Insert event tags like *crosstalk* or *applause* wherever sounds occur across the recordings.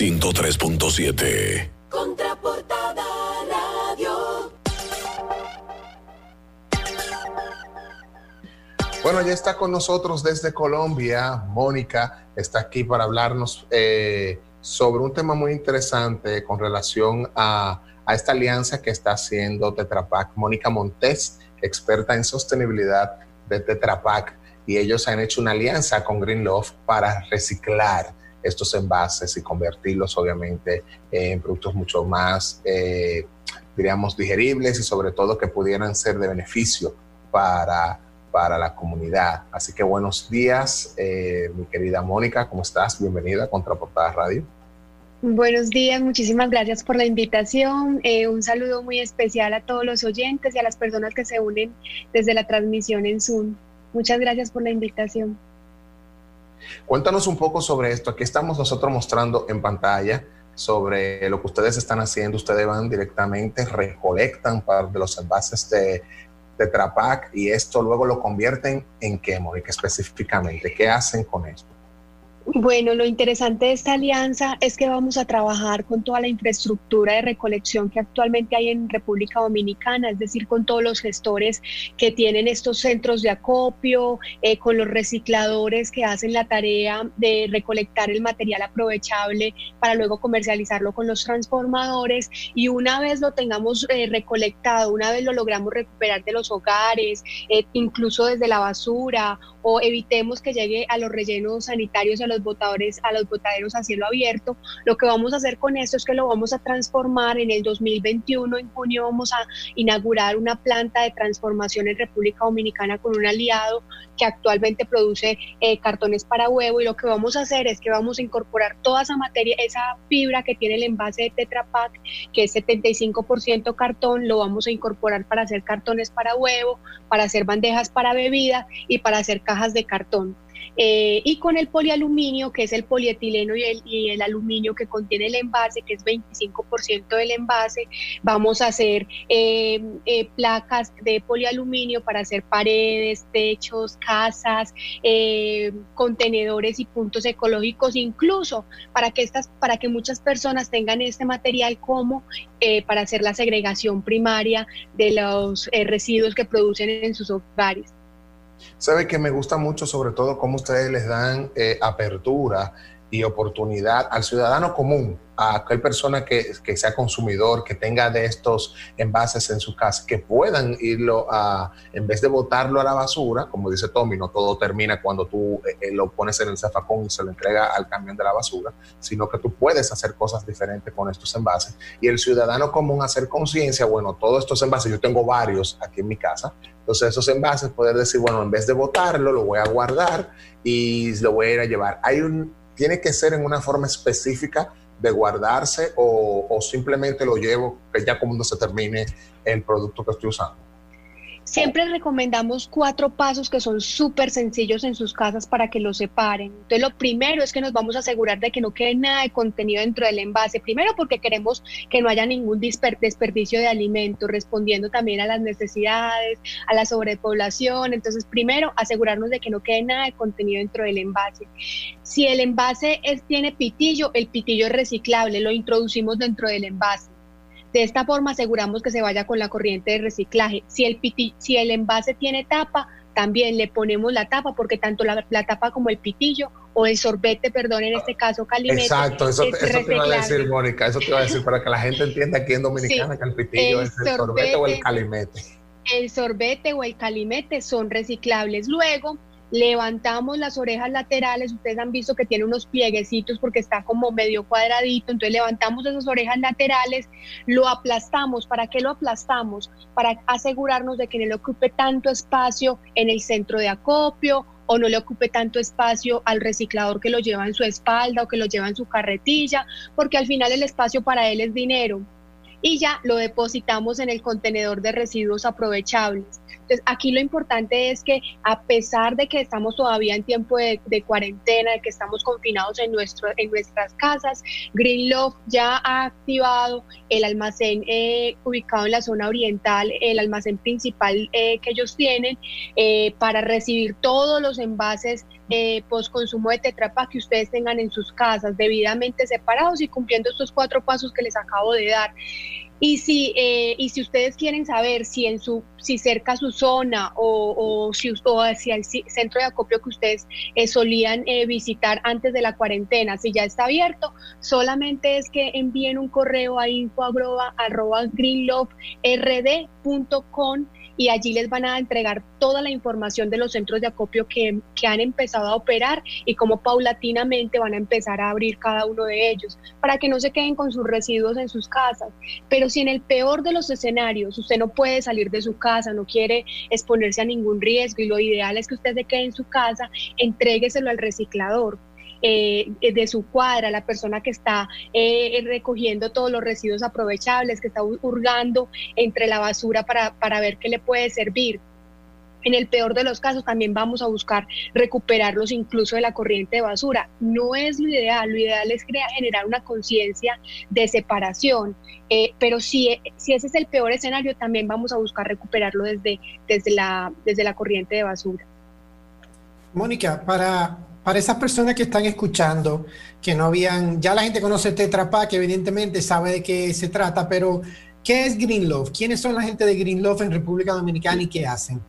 103.7. Contraportada Radio. Bueno, ya está con nosotros desde Colombia. Mónica está aquí para hablarnos eh, sobre un tema muy interesante con relación a, a esta alianza que está haciendo Tetra Pak. Mónica Montes, experta en sostenibilidad de Tetra Pak, y ellos han hecho una alianza con Green Love para reciclar estos envases y convertirlos obviamente en productos mucho más, eh, diríamos, digeribles y sobre todo que pudieran ser de beneficio para, para la comunidad. Así que buenos días, eh, mi querida Mónica, ¿cómo estás? Bienvenida a Contraportada Radio. Buenos días, muchísimas gracias por la invitación. Eh, un saludo muy especial a todos los oyentes y a las personas que se unen desde la transmisión en Zoom. Muchas gracias por la invitación. Cuéntanos un poco sobre esto. Aquí estamos nosotros mostrando en pantalla sobre lo que ustedes están haciendo. Ustedes van directamente, recolectan parte de los envases de, Trapac y esto luego lo convierten en qué, específicamente. ¿Qué hacen con esto? Bueno, lo interesante de esta alianza es que vamos a trabajar con toda la infraestructura de recolección que actualmente hay en República Dominicana, es decir, con todos los gestores que tienen estos centros de acopio, eh, con los recicladores que hacen la tarea de recolectar el material aprovechable para luego comercializarlo con los transformadores. Y una vez lo tengamos eh, recolectado, una vez lo logramos recuperar de los hogares, eh, incluso desde la basura o evitemos que llegue a los rellenos sanitarios, a los botadores, a los botaderos a cielo abierto. Lo que vamos a hacer con esto es que lo vamos a transformar en el 2021, en junio vamos a inaugurar una planta de transformación en República Dominicana con un aliado que actualmente produce eh, cartones para huevo y lo que vamos a hacer es que vamos a incorporar toda esa materia, esa fibra que tiene el envase de Tetra Pak, que es 75% cartón, lo vamos a incorporar para hacer cartones para huevo, para hacer bandejas para bebida y para hacer cajas de cartón. Eh, y con el polialuminio, que es el polietileno y el, aluminio que contiene el envase, que es 25% del envase, vamos a hacer eh, eh, placas de polialuminio para hacer paredes, techos, casas, eh, contenedores y puntos ecológicos, incluso para que, estas, para que muchas personas tengan este material como eh, para hacer la segregación primaria de los eh, residuos que producen en sus hogares. Sabe que me gusta mucho sobre todo cómo ustedes les dan eh, apertura y oportunidad al ciudadano común, a aquel persona que, que, sea consumidor, que tenga de estos envases en su casa, que puedan irlo a, en vez de botarlo a la basura, como dice Tommy, no todo termina cuando tú eh, lo pones en el zafacón y se lo entrega al camión de la basura, sino que tú puedes hacer cosas diferentes con estos envases. Y el ciudadano común hacer conciencia, bueno, todos estos envases, yo tengo varios aquí en mi casa, entonces esos envases poder decir, bueno, en vez de botarlo, lo voy a guardar y lo voy a ir a llevar. Hay un tiene que ser en una forma específica de guardarse o, o simplemente lo llevo que ya cuando se termine el producto que estoy usando. Siempre recomendamos cuatro pasos que son súper sencillos en sus casas para que lo separen. Entonces, lo primero es que nos vamos a asegurar de que no quede nada de contenido dentro del envase. Primero, porque queremos que no haya ningún desperdicio de alimentos, respondiendo también a las necesidades, a la sobrepoblación. Entonces, primero, asegurarnos de que no quede nada de contenido dentro del envase. Si el envase es, tiene pitillo, el pitillo es reciclable, lo introducimos dentro del envase. De esta forma aseguramos que se vaya con la corriente de reciclaje. Si el, piti, si el envase tiene tapa, también le ponemos la tapa porque tanto la, la, tapa como el pitillo o el sorbete, perdón, en este caso calimete. Exacto, eso, eso te iba a decir, Mónica, eso te iba a decir para que la gente entienda aquí en Dominicana sí, que el pitillo el es el sorbete, sorbete o el calimete. El sorbete o el calimete son reciclables. Luego, levantamos las orejas laterales, ustedes han visto que tiene unos plieguecitos porque está como medio cuadradito, entonces levantamos esas orejas laterales, lo aplastamos, ¿para qué lo aplastamos? Para asegurarnos de que no le ocupe tanto espacio en el centro de acopio o no le ocupe tanto espacio al reciclador que lo lleva en su espalda o que lo lleva en su carretilla, porque al final el espacio para él es dinero y ya lo depositamos en el contenedor de residuos aprovechables. Entonces, aquí lo importante es que a pesar de que estamos todavía en tiempo de, cuarentena, de que estamos confinados en, nuestro, en nuestras casas, Green Love ya ha activado el almacén eh, ubicado en la zona oriental, el almacén principal eh, que ellos tienen, eh, para recibir todos los envases eh, de tetrapa que ustedes tengan en sus casas, debidamente separados y cumpliendo estos cuatro pasos que les acabo de dar. Y si, eh, y si ustedes quieren saber si en su, si cerca su zona o, o si o hacia el centro de acopio que ustedes eh, solían eh, visitar antes de la cuarentena, si ya está abierto, solamente es que envíen un correo a info@greenloverd.com y allí les van a entregar toda la información de los centros de acopio que, han empezado a operar y cómo paulatinamente van a empezar a abrir cada uno de ellos para que no se queden con sus residuos en sus casas. Pero si en el peor de los escenarios usted no puede salir de su casa, no quiere exponerse a ningún riesgo y lo ideal es que usted se quede en su casa, entrégueselo al reciclador eh, de su cuadra, la persona que está eh, recogiendo todos los residuos aprovechables, que está hurgando entre la basura para, para ver qué le puede servir. En el peor de los casos también vamos a buscar recuperarlos incluso de la corriente de basura. No es lo ideal, lo ideal es crear, generar una conciencia de separación, eh, pero si, si ese es el peor escenario, también vamos a buscar recuperarlo desde, desde, la, desde la corriente de basura. Mónica, para para esas personas que están escuchando, que no habían, ya la gente conoce Tetra Pak, evidentemente sabe de qué se trata, pero ¿qué es Green Love? ¿Quiénes son la gente de Green Love en República Dominicana y qué hacen?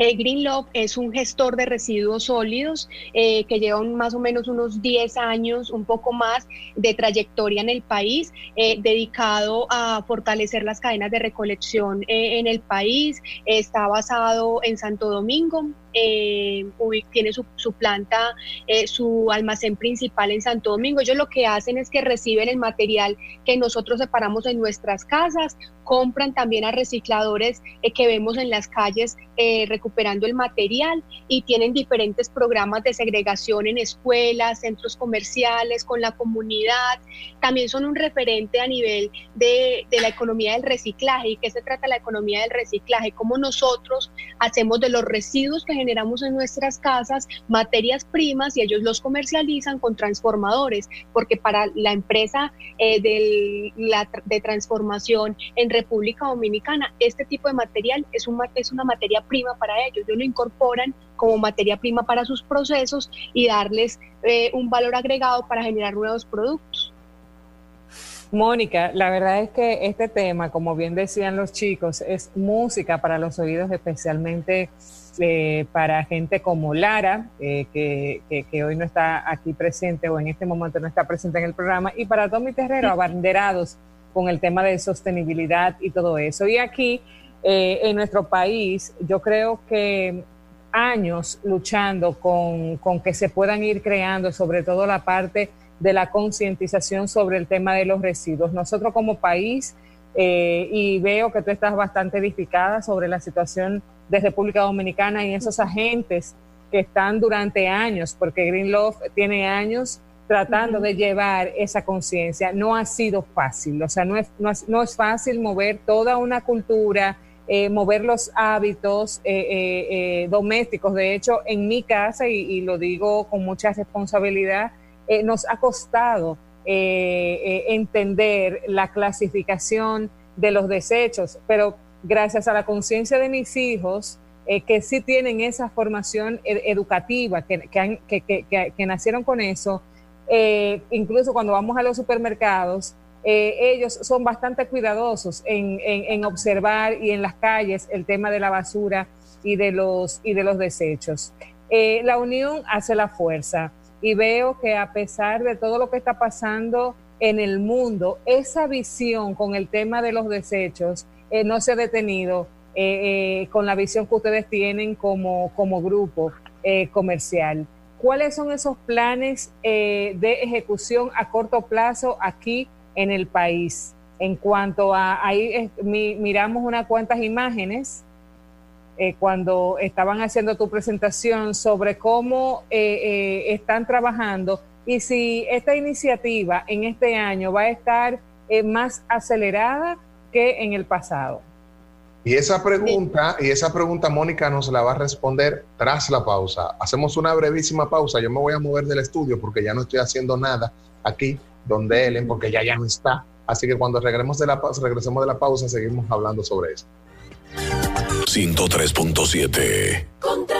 Eh, Green Love es un gestor de residuos sólidos eh, que lleva más o menos unos 10 años, un poco más de trayectoria en el país, eh, dedicado a fortalecer las cadenas de recolección en el país. Está basado en Santo Domingo, eh, tiene su, su planta, eh, su almacén principal en Santo Domingo. Ellos lo que hacen es que reciben el material que nosotros separamos en nuestras casas, compran también a recicladores eh, que vemos en las calles eh, recuperando el material y tienen diferentes programas de segregación en escuelas, centros comerciales, con la comunidad. También son un referente a nivel de, de la economía del reciclaje. ¿Y qué se trata la economía del reciclaje? Cómo nosotros hacemos de los residuos que generamos en nuestras casas materias primas y ellos los comercializan con transformadores, porque para la empresa eh, de, la, de transformación en República Dominicana, este tipo de material es, un, es una materia prima para ellos. Ellos lo incorporan como materia prima para sus procesos y darles eh, un valor agregado para generar nuevos productos. Mónica, la verdad es que este tema, como bien decían los chicos, es música para los oídos, especialmente eh, para gente como Lara, eh, que, hoy no está aquí presente o en este momento no está presente en el programa, y para Tommy Terrero, abanderados con el tema de sostenibilidad y todo eso. Y aquí, eh, en nuestro país, yo creo que años luchando con, con que se puedan ir creando, sobre todo la parte de la concientización sobre el tema de los residuos. Nosotros como país, y veo que tú estás bastante edificada sobre la situación de República Dominicana y esos agentes que están durante años, porque Green Love tiene años tratando de llevar esa conciencia. No ha sido fácil, o sea, no es, no es, fácil mover toda una cultura, eh, mover los hábitos eh, eh, domésticos. De hecho, en mi casa, y, y lo digo con mucha responsabilidad, nos ha costado entender la clasificación de los desechos, pero gracias a la conciencia de mis hijos, eh, que sí tienen esa formación educativa, que, que, nacieron con eso, eh, incluso cuando vamos a los supermercados, eh, ellos son bastante cuidadosos en, observar y en las calles el tema de la basura y de los, y de los desechos. la unión hace la fuerza y veo que a pesar de todo lo que está pasando en el mundo, esa visión con el tema de los desechos, eh, no se ha detenido eh, eh, con la visión que ustedes tienen como, como grupo comercial. ¿Cuáles son esos planes de ejecución a corto plazo aquí en el país? En cuanto a, ahí miramos unas cuantas imágenes cuando estaban haciendo tu presentación sobre cómo están trabajando y si esta iniciativa en este año va a estar más acelerada que en el pasado. Y esa pregunta, y esa pregunta Mónica nos la va a responder tras la pausa. Hacemos una brevísima pausa. Yo me voy a mover del estudio porque ya no estoy haciendo nada aquí donde Ellen, porque ya ya no está. Así que cuando regresemos de la pausa, regresemos de la pausa, seguimos hablando sobre eso. 103.7 Contraportada Radio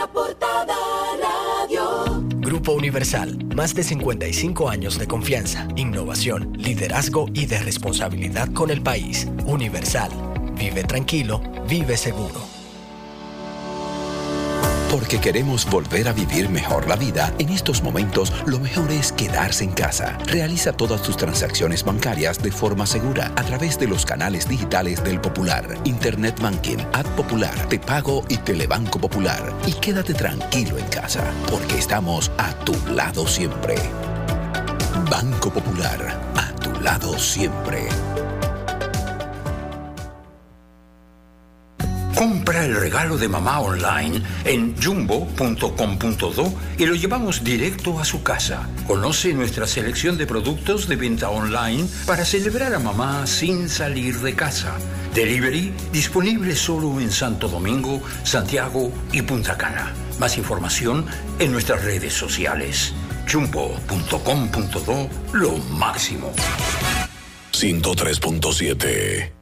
Grupo Universal, más de 55 años de confianza, innovación, liderazgo y de responsabilidad con el país. Universal. Vive tranquilo, vive seguro. Porque queremos volver a vivir mejor la vida, en estos momentos lo mejor es quedarse en casa. Realiza todas tus transacciones bancarias de forma segura a través de los canales digitales del Popular, Internet Banking, Ad Popular, Te Pago y Telebanco Popular. Y quédate tranquilo en casa, porque estamos a tu lado siempre. Banco Popular, a tu lado siempre. Compra el regalo de mamá online en jumbo.com.do y lo llevamos directo a su casa. Conoce nuestra selección de productos de venta online para celebrar a mamá sin salir de casa. Delivery disponible solo en Santo Domingo, Santiago y Punta Cana. Más información en nuestras redes sociales. jumbo.com.do Lo máximo. 103.7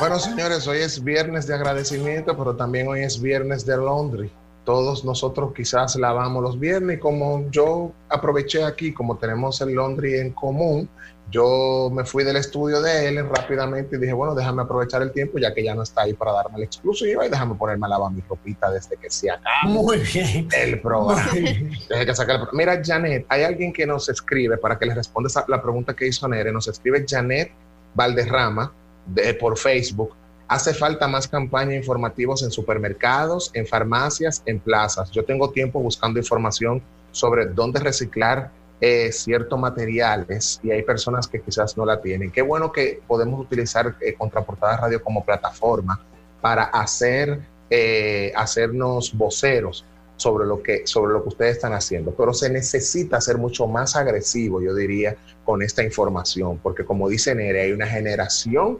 Bueno, señores, hoy es viernes de agradecimiento, pero también hoy es viernes de laundry. Todos nosotros quizás lavamos los viernes y como yo aproveché aquí, como tenemos el laundry en común, yo me fui del estudio de él rápidamente y dije, bueno, déjame aprovechar el tiempo ya que ya no está ahí para darme la exclusiva y déjame ponerme a lavar mi ropita desde que se acaba Muy bien. el programa. Desde que saque el pro- Mira, Janet, hay alguien que nos escribe para que le responda la pregunta que hizo Nere. Nos escribe Janet Valderrama de, por Facebook. Hace falta más campañas informativos en supermercados, en farmacias, en plazas. Yo tengo tiempo buscando información sobre dónde reciclar eh, ciertos materiales y hay personas que quizás no la tienen. Qué bueno que podemos utilizar eh, Contraportada Radio como plataforma para hacer, eh, hacernos voceros sobre lo, que, sobre lo que ustedes están haciendo, pero se necesita ser mucho más agresivo, yo diría, con esta información, porque como dice Nere, hay una generación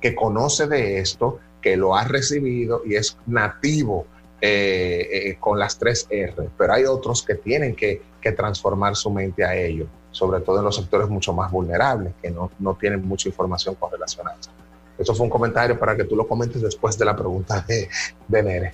que conoce de esto, que lo ha recibido y es nativo eh, eh, con las tres R, pero hay otros que tienen que, que transformar su mente a ello, sobre todo en los sectores mucho más vulnerables, que no, no tienen mucha información con relación a eso. Eso fue un comentario para que tú lo comentes después de la pregunta de, de Nere.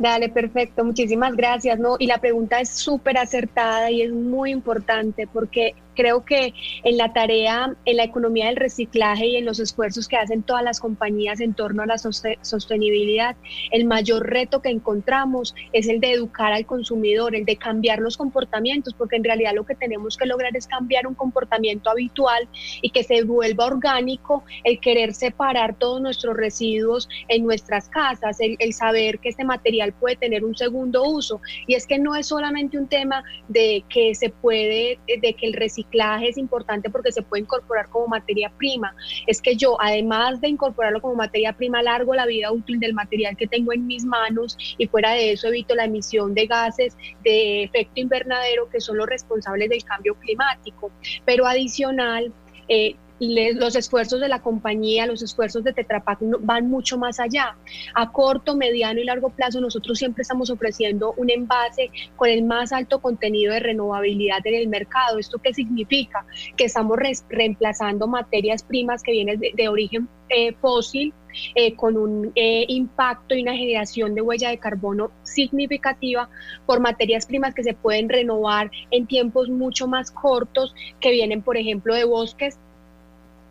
Dale, perfecto, muchísimas gracias. ¿no? Y la pregunta es súper acertada y es muy importante porque creo que en la tarea, en la economía del reciclaje y en los esfuerzos que hacen todas las compañías en torno a la soste- sostenibilidad, el mayor reto que encontramos es el de educar al consumidor, el de cambiar los comportamientos, porque en realidad lo que tenemos que lograr es cambiar un comportamiento habitual y que se vuelva orgánico el querer separar todos nuestros residuos en nuestras casas, el, el saber que este material puede tener un segundo uso. Y es que no es solamente un tema de que se puede, de que el reciclaje es importante porque se puede incorporar como materia prima. Es que yo, además de incorporarlo como materia prima, largo la vida útil del material que tengo en mis manos y fuera de eso evito la emisión de gases de efecto invernadero que son los responsables del cambio climático. Pero adicional, eh, los esfuerzos de la compañía, los esfuerzos de Tetra Pak van mucho más allá. A corto, mediano y largo plazo, nosotros siempre estamos ofreciendo un envase con el más alto contenido de renovabilidad en el mercado. ¿Esto qué significa? Que estamos res- reemplazando materias primas que vienen de, de origen eh, fósil eh, con un eh, impacto y una generación de huella de carbono significativa por materias primas que se pueden renovar en tiempos mucho más cortos, que vienen, por ejemplo, de bosques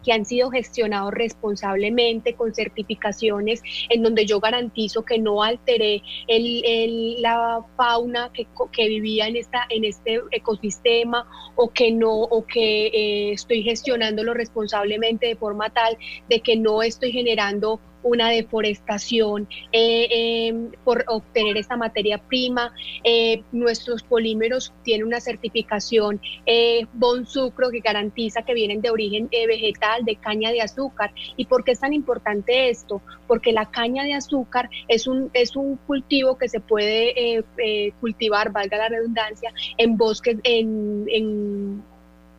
que han sido gestionados responsablemente con certificaciones en donde yo garantizo que no alteré el, el- la fauna que, que vivía en, esta, en este ecosistema o que no o que eh, estoy gestionándolo responsablemente de forma tal de que no estoy generando una deforestación eh, eh, por obtener esta materia prima. Eh, nuestros polímeros tienen una certificación eh, Bon Sucro que garantiza que vienen de origen eh, vegetal, de caña de azúcar. ¿Y por qué es tan importante esto? Porque la caña de azúcar es un, es un cultivo que se puede eh, cultivar, valga la redundancia, en bosques, en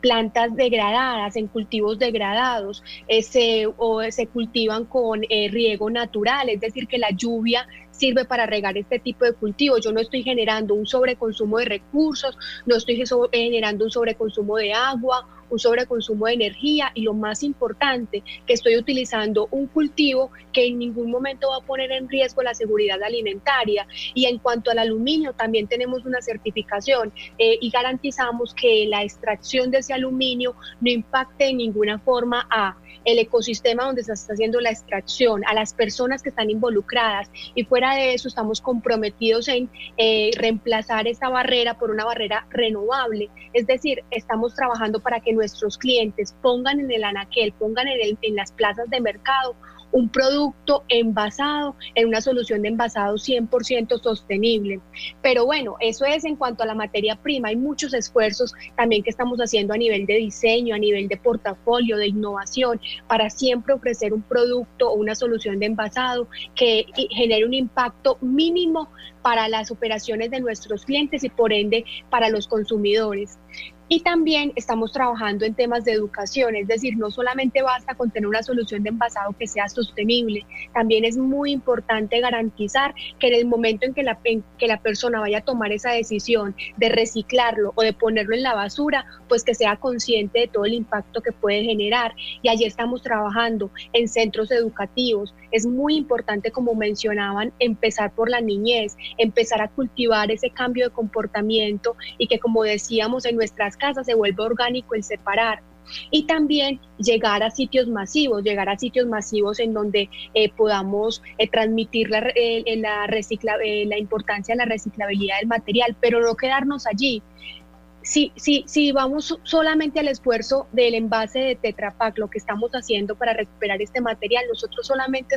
plantas degradadas, en cultivos degradados, eh, se, o se cultivan con eh, riego natural, es decir, que la lluvia sirve para regar este tipo de cultivos. Yo no estoy generando un sobreconsumo de recursos, no estoy generando un sobreconsumo de agua un sobreconsumo de energía y lo más importante, que estoy utilizando un cultivo que en ningún momento va a poner en riesgo la seguridad alimentaria. Y en cuanto al aluminio, también tenemos una certificación eh, y garantizamos que la extracción de ese aluminio no impacte en ninguna forma a el ecosistema donde se está haciendo la extracción, a las personas que están involucradas y fuera de eso estamos comprometidos en eh, reemplazar esta barrera por una barrera renovable. Es decir, estamos trabajando para que nuestros clientes pongan en el anaquel, pongan en, en las plazas de mercado un producto envasado en una solución de envasado 100% sostenible. Pero bueno, eso es en cuanto a la materia prima. Hay muchos esfuerzos también que estamos haciendo a nivel de diseño, a nivel de portafolio, de innovación, para siempre ofrecer un producto o una solución de envasado que genere un impacto mínimo para las operaciones de nuestros clientes y por ende para los consumidores. Y también estamos trabajando en temas de educación, es decir, no solamente basta con tener una solución de envasado que sea sostenible, también es muy importante garantizar que en el momento en que la, que la persona vaya a tomar esa decisión de reciclarlo o de ponerlo en la basura, pues que sea consciente de todo el impacto que puede generar. Y allí estamos trabajando en centros educativos. Es muy importante, como mencionaban, empezar por la niñez, empezar a cultivar ese cambio de comportamiento y que, como decíamos, en nuestras casas se vuelva orgánico el separar y también llegar a sitios masivos, llegar a sitios masivos en donde eh, podamos eh, transmitir la, eh, la, recicla, la importancia de la reciclabilidad del material, pero no quedarnos allí si, si, si vamos solamente al esfuerzo del envase de Tetra Pak, lo que estamos haciendo para recuperar este material, nosotros solamente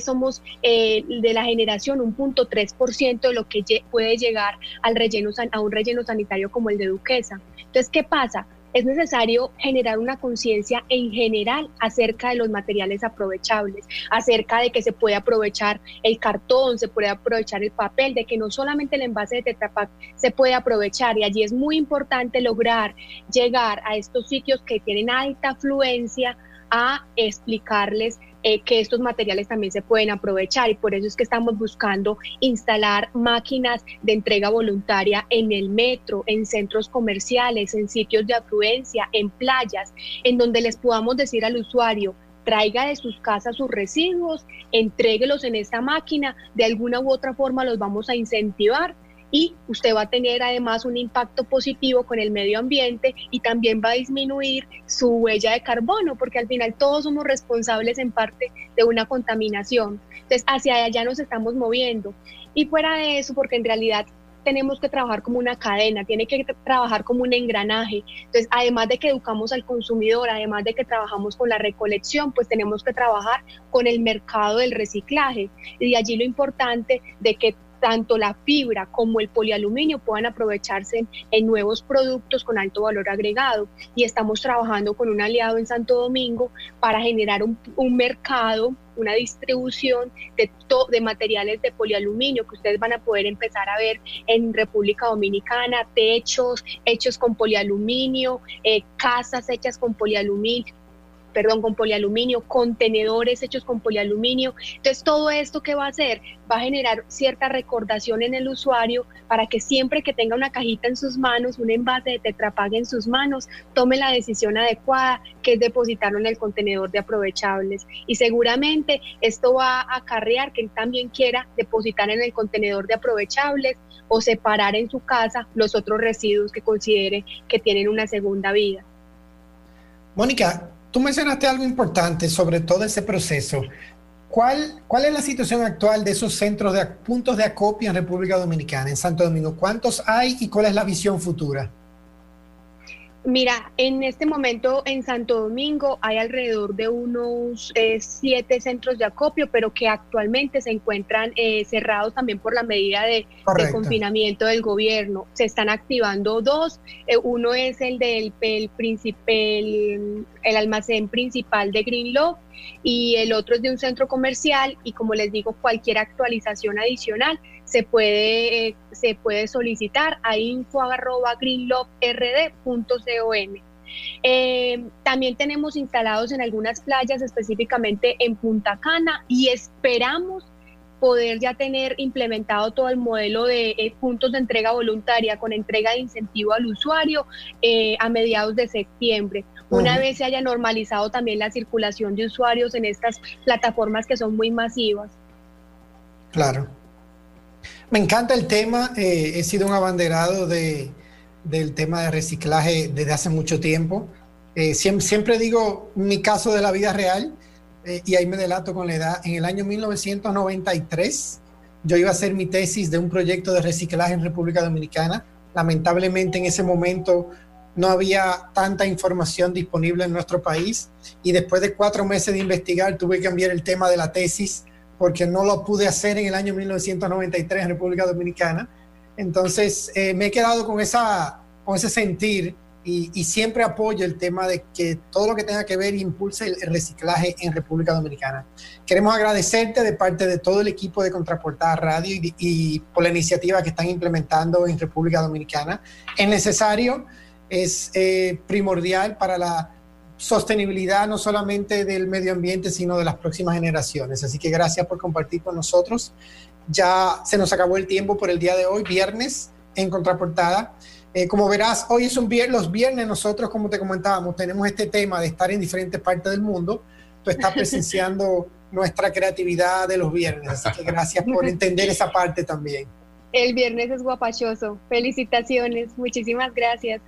somos eh, de la generación un punto 3% de lo que puede llegar al relleno, a un relleno sanitario como el de Duquesa. Entonces, ¿qué pasa? Es necesario generar una conciencia en general acerca de los materiales aprovechables, acerca de que se puede aprovechar el cartón, se puede aprovechar el papel, de que no solamente el envase de Tetra Pak se puede aprovechar. Y allí es muy importante lograr llegar a estos sitios que tienen alta afluencia a explicarles eh, que estos materiales también se pueden aprovechar y por eso es que estamos buscando instalar máquinas de entrega voluntaria en el metro, en centros comerciales, en sitios de afluencia, en playas, en donde les podamos decir al usuario, traiga de sus casas sus residuos, entréguelos en esta máquina, de alguna u otra forma los vamos a incentivar y usted va a tener además un impacto positivo con el medio ambiente y también va a disminuir su huella de carbono, porque al final todos somos responsables en parte de una contaminación. Entonces, hacia allá nos estamos moviendo. Y fuera de eso, porque en realidad tenemos que trabajar como una cadena, tiene que trabajar como un engranaje. Entonces, además de que educamos al consumidor, además de que trabajamos con la recolección, pues tenemos que trabajar con el mercado del reciclaje. Y de allí lo importante de que tanto la fibra como el polialuminio puedan aprovecharse en, nuevos productos con alto valor agregado. Y estamos trabajando con un aliado en Santo Domingo para generar un, mercado una distribución de, de materiales de polialuminio que ustedes van a poder empezar a ver en República Dominicana, techos hechos con polialuminio, eh, casas hechas con polialuminio, perdón, con polialuminio, contenedores hechos con polialuminio. Entonces, todo esto que va a hacer va a generar cierta recordación en el usuario para que siempre que tenga una cajita en sus manos, un envase de Tetrapag en sus manos, tome la decisión adecuada, que es depositarlo en el contenedor de aprovechables. Y seguramente esto va a acarrear que él también quiera depositar en el contenedor de aprovechables o separar en su casa los otros residuos que considere que tienen una segunda vida. Mónica, Tú mencionaste algo importante sobre todo ese proceso. ¿Cuál, ¿Cuál es la situación actual de esos centros de puntos de acopio en República Dominicana, en Santo Domingo? ¿Cuántos hay y cuál es la visión futura? Mira, en este momento en Santo Domingo hay alrededor de unos eh, siete centros de acopio, pero que actualmente se encuentran eh, cerrados también por la medida de, confinamiento del gobierno. Se están activando dos. Eh, uno es el del el, el almacén principal de Greenlow y el otro es de un centro comercial y como les digo, cualquier actualización adicional se puede, eh, se puede solicitar a info.greenlovrd.com. Eh, también tenemos instalados en algunas playas, específicamente en Punta Cana, y esperamos poder ya tener implementado todo el modelo de eh, puntos de entrega voluntaria con entrega de incentivo al usuario a mediados de septiembre. Una vez se haya normalizado también la circulación de usuarios en estas plataformas que son muy masivas. Claro. Me encanta el tema, eh, he sido un abanderado de, del tema de reciclaje desde hace mucho tiempo. siempre, siempre, digo mi caso de la vida real, eh, y ahí me delato con la edad, en el año 1993 yo iba a hacer mi tesis de un proyecto de reciclaje en República Dominicana. Lamentablemente en ese momento no había tanta información disponible en nuestro país y después de cuatro meses de investigar tuve que cambiar el tema de la tesis porque no lo pude hacer en el año 1993 en República Dominicana. Entonces eh, me he quedado con, esa, con ese sentir y, siempre apoyo el tema de que todo lo que tenga que ver impulse el, reciclaje en República Dominicana. Queremos agradecerte de parte de todo el equipo de Contraportada Radio y, por la iniciativa que están implementando en República Dominicana. Es necesario, es eh, primordial para la sostenibilidad no solamente del medio ambiente, sino de las próximas generaciones. Así que gracias por compartir con nosotros. Ya se nos acabó el tiempo por el día de hoy, viernes, en Contraportada. Eh, como verás, hoy es un viernes, los viernes nosotros, como te comentábamos, tenemos este tema de estar en diferentes partes del mundo. Tú estás *laughs* presenciando nuestra creatividad de los viernes, así que gracias por entender esa parte también. El viernes es guapachoso. Felicitaciones, muchísimas gracias.